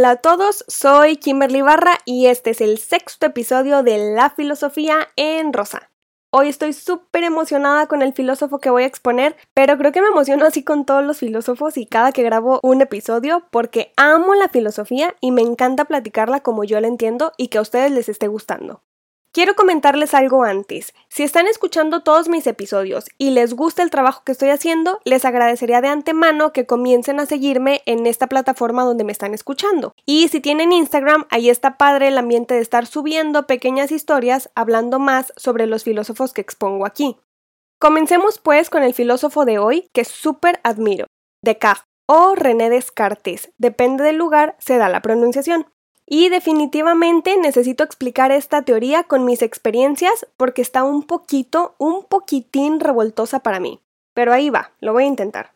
Hola a todos, soy Kimberly Barra y este es el sexto episodio de La Filosofía en Rosa. Hoy estoy súper emocionada con el filósofo que voy a exponer, pero creo que me emociono así con todos los filósofos y cada que grabo un episodio porque amo la filosofía y me encanta platicarla como yo la entiendo y que a ustedes les esté gustando. Quiero comentarles algo antes. Si están escuchando todos mis episodios y les gusta el trabajo que estoy haciendo, les agradecería de antemano que comiencen a seguirme en esta plataforma donde me están escuchando. Y si tienen Instagram, ahí está padre el ambiente de estar subiendo pequeñas historias hablando más sobre los filósofos que expongo aquí. Comencemos pues con el filósofo de hoy que súper admiro, Descartes o René Descartes, depende del lugar, se da la pronunciación. Y definitivamente necesito explicar esta teoría con mis experiencias porque está un poquito, un poquitín revoltosa para mí. Pero ahí va, lo voy a intentar.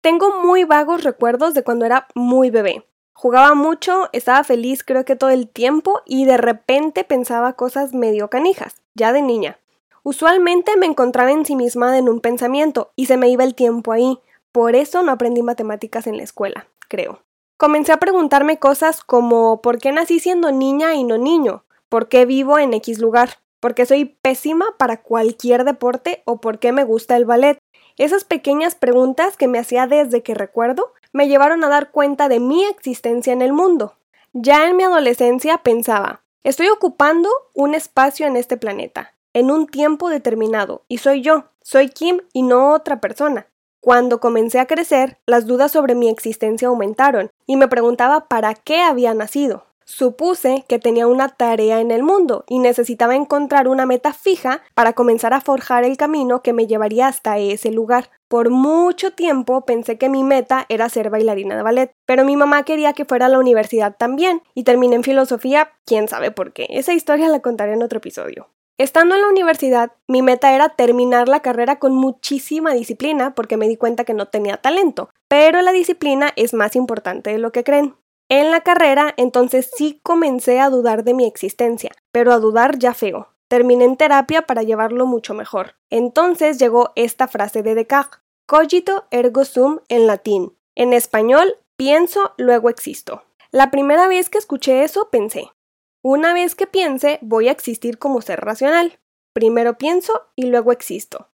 Tengo muy vagos recuerdos de cuando era muy bebé. Jugaba mucho, estaba feliz creo que todo el tiempo y de repente pensaba cosas medio canijas, ya de niña. Usualmente me encontraba ensimismada en un pensamiento y se me iba el tiempo ahí. Por eso no aprendí matemáticas en la escuela, creo. Comencé a preguntarme cosas como ¿por qué nací siendo niña y no niño? ¿Por qué vivo en X lugar? ¿Por qué soy pésima para cualquier deporte o por qué me gusta el ballet? Esas pequeñas preguntas que me hacía desde que recuerdo me llevaron a dar cuenta de mi existencia en el mundo. Ya en mi adolescencia pensaba, estoy ocupando un espacio en este planeta, en un tiempo determinado, y soy yo, soy Kim y no otra persona. Cuando comencé a crecer, las dudas sobre mi existencia aumentaron y me preguntaba para qué había nacido. Supuse que tenía una tarea en el mundo y necesitaba encontrar una meta fija para comenzar a forjar el camino que me llevaría hasta ese lugar. Por mucho tiempo pensé que mi meta era ser bailarina de ballet, pero mi mamá quería que fuera a la universidad también y terminé en filosofía, quién sabe por qué. Esa historia la contaré en otro episodio. Estando en la universidad, mi meta era terminar la carrera con muchísima disciplina porque me di cuenta que no tenía talento, pero la disciplina es más importante de lo que creen. En la carrera, entonces sí comencé a dudar de mi existencia, pero a dudar ya feo. Terminé en terapia para llevarlo mucho mejor. Entonces llegó esta frase de Descartes, cogito ergo sum en latín. En español, pienso, luego existo. La primera vez que escuché eso pensé, una vez que piense, voy a existir como ser racional. Primero pienso y luego existo.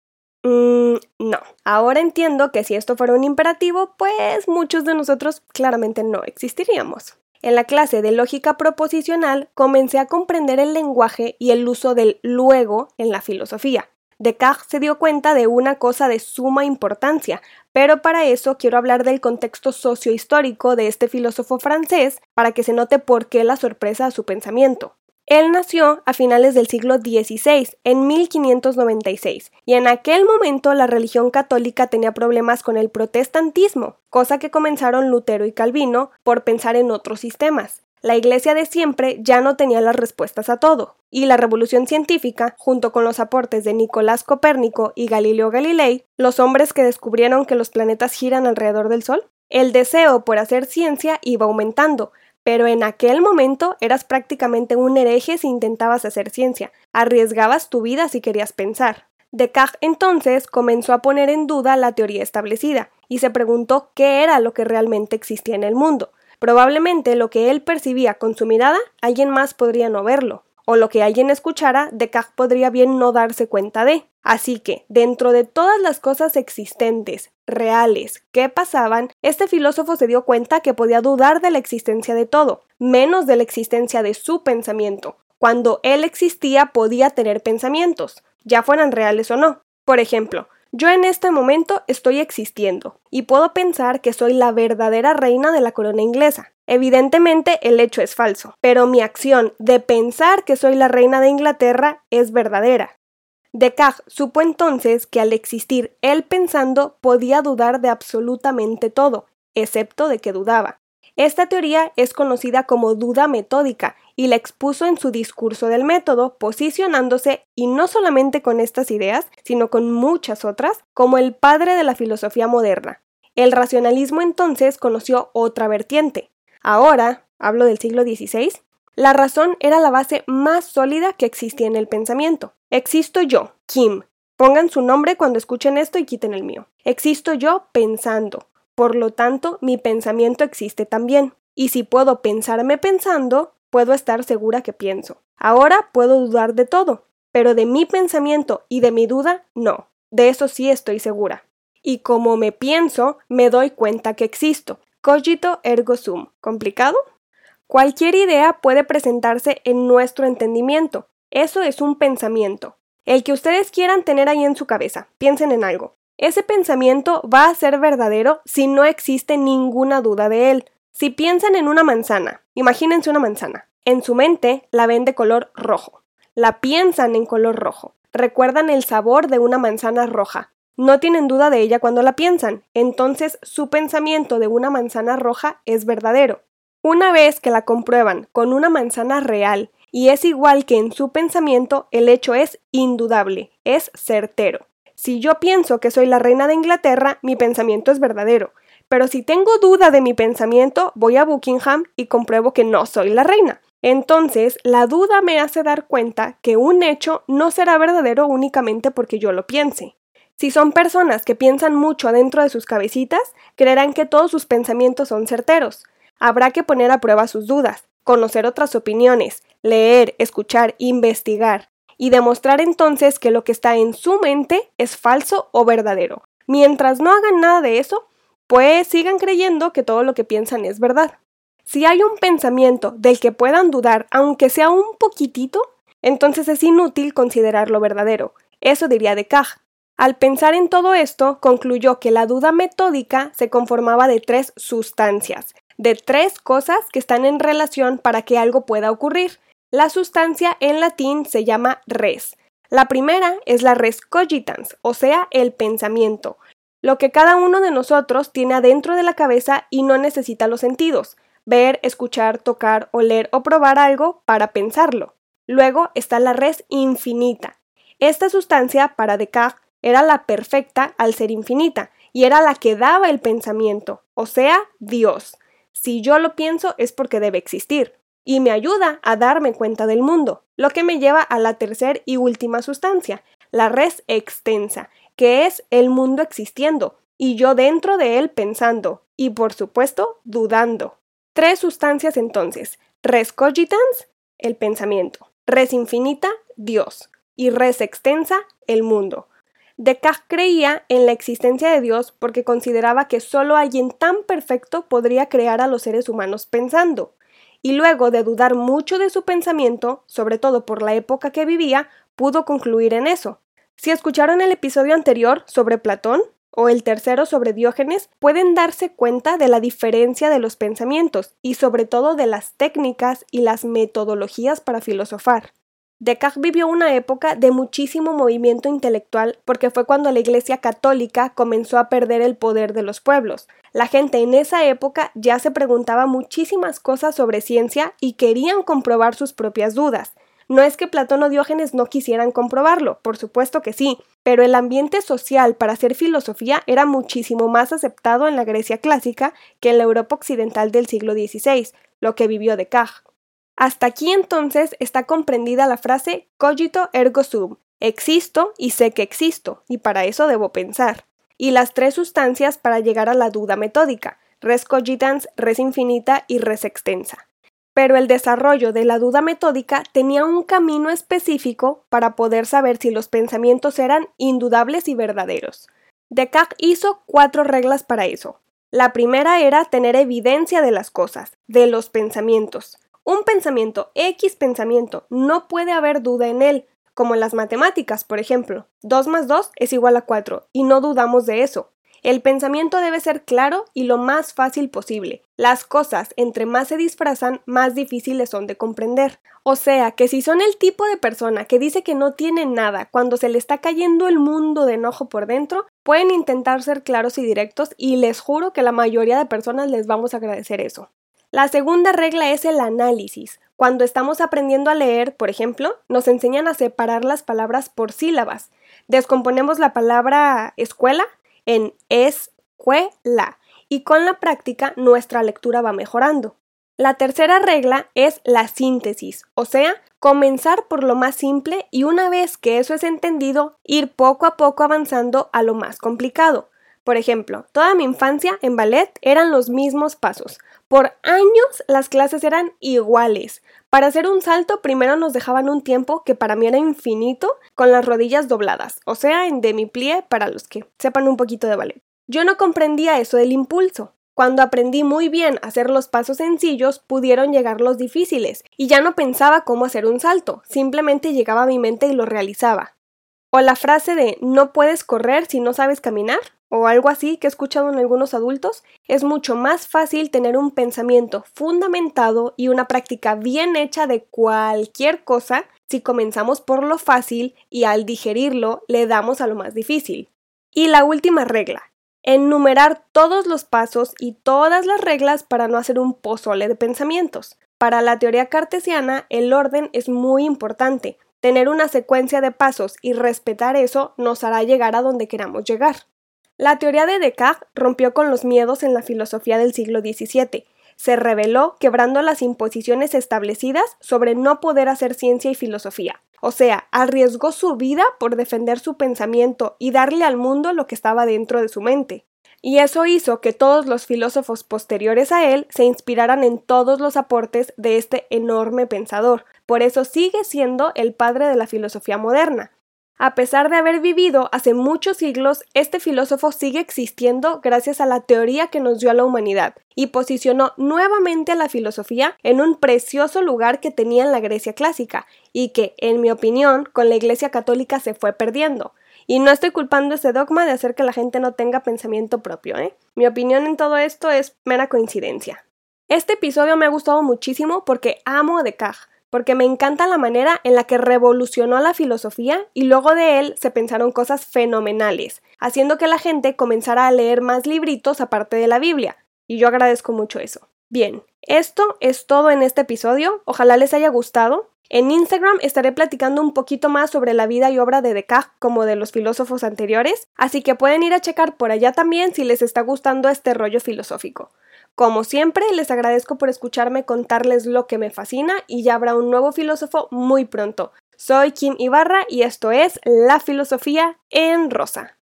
Mm, no. Ahora entiendo que si esto fuera un imperativo, pues muchos de nosotros claramente no existiríamos. En la clase de lógica proposicional comencé a comprender el lenguaje y el uso del luego en la filosofía. Descartes se dio cuenta de una cosa de suma importancia, pero para eso quiero hablar del contexto sociohistórico de este filósofo francés para que se note por qué la sorpresa a su pensamiento. Él nació a finales del siglo XVI, en 1596, y en aquel momento la religión católica tenía problemas con el protestantismo, cosa que comenzaron Lutero y Calvino por pensar en otros sistemas. La Iglesia de siempre ya no tenía las respuestas a todo, y la revolución científica, junto con los aportes de Nicolás Copérnico y Galileo Galilei, los hombres que descubrieron que los planetas giran alrededor del Sol, el deseo por hacer ciencia iba aumentando, pero en aquel momento eras prácticamente un hereje si intentabas hacer ciencia, arriesgabas tu vida si querías pensar. Descartes entonces comenzó a poner en duda la teoría establecida y se preguntó qué era lo que realmente existía en el mundo, Probablemente lo que él percibía con su mirada, alguien más podría no verlo, o lo que alguien escuchara, Descartes podría bien no darse cuenta de. Así que, dentro de todas las cosas existentes, reales, que pasaban, este filósofo se dio cuenta que podía dudar de la existencia de todo, menos de la existencia de su pensamiento. Cuando él existía podía tener pensamientos, ya fueran reales o no. Por ejemplo, yo en este momento estoy existiendo y puedo pensar que soy la verdadera reina de la corona inglesa. Evidentemente el hecho es falso, pero mi acción de pensar que soy la reina de Inglaterra es verdadera. Descartes supo entonces que al existir él pensando podía dudar de absolutamente todo, excepto de que dudaba. Esta teoría es conocida como duda metódica y la expuso en su discurso del método, posicionándose, y no solamente con estas ideas, sino con muchas otras, como el padre de la filosofía moderna. El racionalismo entonces conoció otra vertiente. Ahora, hablo del siglo XVI, la razón era la base más sólida que existía en el pensamiento. Existo yo, Kim. Pongan su nombre cuando escuchen esto y quiten el mío. Existo yo pensando. Por lo tanto, mi pensamiento existe también. Y si puedo pensarme pensando, puedo estar segura que pienso. Ahora puedo dudar de todo, pero de mi pensamiento y de mi duda, no. De eso sí estoy segura. Y como me pienso, me doy cuenta que existo. Cogito ergo sum. ¿Complicado? Cualquier idea puede presentarse en nuestro entendimiento. Eso es un pensamiento. El que ustedes quieran tener ahí en su cabeza. Piensen en algo. Ese pensamiento va a ser verdadero si no existe ninguna duda de él. Si piensan en una manzana, imagínense una manzana. En su mente la ven de color rojo. La piensan en color rojo. Recuerdan el sabor de una manzana roja. No tienen duda de ella cuando la piensan. Entonces su pensamiento de una manzana roja es verdadero. Una vez que la comprueban con una manzana real y es igual que en su pensamiento, el hecho es indudable, es certero. Si yo pienso que soy la reina de Inglaterra, mi pensamiento es verdadero. Pero si tengo duda de mi pensamiento, voy a Buckingham y compruebo que no soy la reina. Entonces, la duda me hace dar cuenta que un hecho no será verdadero únicamente porque yo lo piense. Si son personas que piensan mucho adentro de sus cabecitas, creerán que todos sus pensamientos son certeros. Habrá que poner a prueba sus dudas, conocer otras opiniones, leer, escuchar, investigar y demostrar entonces que lo que está en su mente es falso o verdadero. Mientras no hagan nada de eso, pues sigan creyendo que todo lo que piensan es verdad. Si hay un pensamiento del que puedan dudar, aunque sea un poquitito, entonces es inútil considerarlo verdadero. Eso diría Descartes. Al pensar en todo esto, concluyó que la duda metódica se conformaba de tres sustancias, de tres cosas que están en relación para que algo pueda ocurrir. La sustancia en latín se llama res. La primera es la res cogitans, o sea, el pensamiento, lo que cada uno de nosotros tiene adentro de la cabeza y no necesita los sentidos, ver, escuchar, tocar, oler o probar algo para pensarlo. Luego está la res infinita. Esta sustancia, para Descartes, era la perfecta al ser infinita, y era la que daba el pensamiento, o sea, Dios. Si yo lo pienso es porque debe existir y me ayuda a darme cuenta del mundo, lo que me lleva a la tercera y última sustancia, la res extensa, que es el mundo existiendo, y yo dentro de él pensando, y por supuesto dudando. Tres sustancias entonces, res cogitans, el pensamiento, res infinita, Dios, y res extensa, el mundo. Descartes creía en la existencia de Dios porque consideraba que solo alguien tan perfecto podría crear a los seres humanos pensando y luego de dudar mucho de su pensamiento, sobre todo por la época que vivía, pudo concluir en eso. Si escucharon el episodio anterior sobre Platón o el tercero sobre Diógenes, pueden darse cuenta de la diferencia de los pensamientos y sobre todo de las técnicas y las metodologías para filosofar. Descartes vivió una época de muchísimo movimiento intelectual porque fue cuando la Iglesia católica comenzó a perder el poder de los pueblos. La gente en esa época ya se preguntaba muchísimas cosas sobre ciencia y querían comprobar sus propias dudas. No es que Platón o Diógenes no quisieran comprobarlo, por supuesto que sí, pero el ambiente social para hacer filosofía era muchísimo más aceptado en la Grecia clásica que en la Europa occidental del siglo XVI, lo que vivió Descartes. Hasta aquí entonces está comprendida la frase cogito ergo sum, existo y sé que existo, y para eso debo pensar. Y las tres sustancias para llegar a la duda metódica, res cogitans, res infinita y res extensa. Pero el desarrollo de la duda metódica tenía un camino específico para poder saber si los pensamientos eran indudables y verdaderos. Descartes hizo cuatro reglas para eso. La primera era tener evidencia de las cosas, de los pensamientos. Un pensamiento, X pensamiento, no puede haber duda en él, como en las matemáticas, por ejemplo. 2 más 2 es igual a 4, y no dudamos de eso. El pensamiento debe ser claro y lo más fácil posible. Las cosas, entre más se disfrazan, más difíciles son de comprender. O sea, que si son el tipo de persona que dice que no tiene nada cuando se le está cayendo el mundo de enojo por dentro, pueden intentar ser claros y directos y les juro que la mayoría de personas les vamos a agradecer eso. La segunda regla es el análisis. Cuando estamos aprendiendo a leer, por ejemplo, nos enseñan a separar las palabras por sílabas. Descomponemos la palabra escuela en escuela y con la práctica nuestra lectura va mejorando. La tercera regla es la síntesis, o sea, comenzar por lo más simple y una vez que eso es entendido, ir poco a poco avanzando a lo más complicado. Por ejemplo, toda mi infancia en ballet eran los mismos pasos. Por años las clases eran iguales. Para hacer un salto primero nos dejaban un tiempo que para mí era infinito con las rodillas dobladas, o sea, en demi-plie para los que sepan un poquito de ballet. Yo no comprendía eso del impulso. Cuando aprendí muy bien a hacer los pasos sencillos, pudieron llegar los difíciles, y ya no pensaba cómo hacer un salto, simplemente llegaba a mi mente y lo realizaba. O la frase de no puedes correr si no sabes caminar, o algo así que he escuchado en algunos adultos, es mucho más fácil tener un pensamiento fundamentado y una práctica bien hecha de cualquier cosa si comenzamos por lo fácil y al digerirlo le damos a lo más difícil. Y la última regla, enumerar todos los pasos y todas las reglas para no hacer un pozole de pensamientos. Para la teoría cartesiana, el orden es muy importante, Tener una secuencia de pasos y respetar eso nos hará llegar a donde queramos llegar. La teoría de Descartes rompió con los miedos en la filosofía del siglo XVII. Se reveló quebrando las imposiciones establecidas sobre no poder hacer ciencia y filosofía. O sea, arriesgó su vida por defender su pensamiento y darle al mundo lo que estaba dentro de su mente y eso hizo que todos los filósofos posteriores a él se inspiraran en todos los aportes de este enorme pensador. Por eso sigue siendo el padre de la filosofía moderna. A pesar de haber vivido hace muchos siglos, este filósofo sigue existiendo gracias a la teoría que nos dio a la humanidad y posicionó nuevamente a la filosofía en un precioso lugar que tenía en la Grecia clásica y que, en mi opinión, con la Iglesia católica se fue perdiendo. Y no estoy culpando ese dogma de hacer que la gente no tenga pensamiento propio, ¿eh? Mi opinión en todo esto es mera coincidencia. Este episodio me ha gustado muchísimo porque amo a Descartes, porque me encanta la manera en la que revolucionó la filosofía y luego de él se pensaron cosas fenomenales, haciendo que la gente comenzara a leer más libritos aparte de la Biblia, y yo agradezco mucho eso. Bien, esto es todo en este episodio, ojalá les haya gustado. En Instagram estaré platicando un poquito más sobre la vida y obra de Descartes como de los filósofos anteriores, así que pueden ir a checar por allá también si les está gustando este rollo filosófico. Como siempre, les agradezco por escucharme contarles lo que me fascina y ya habrá un nuevo filósofo muy pronto. Soy Kim Ibarra y esto es La Filosofía en Rosa.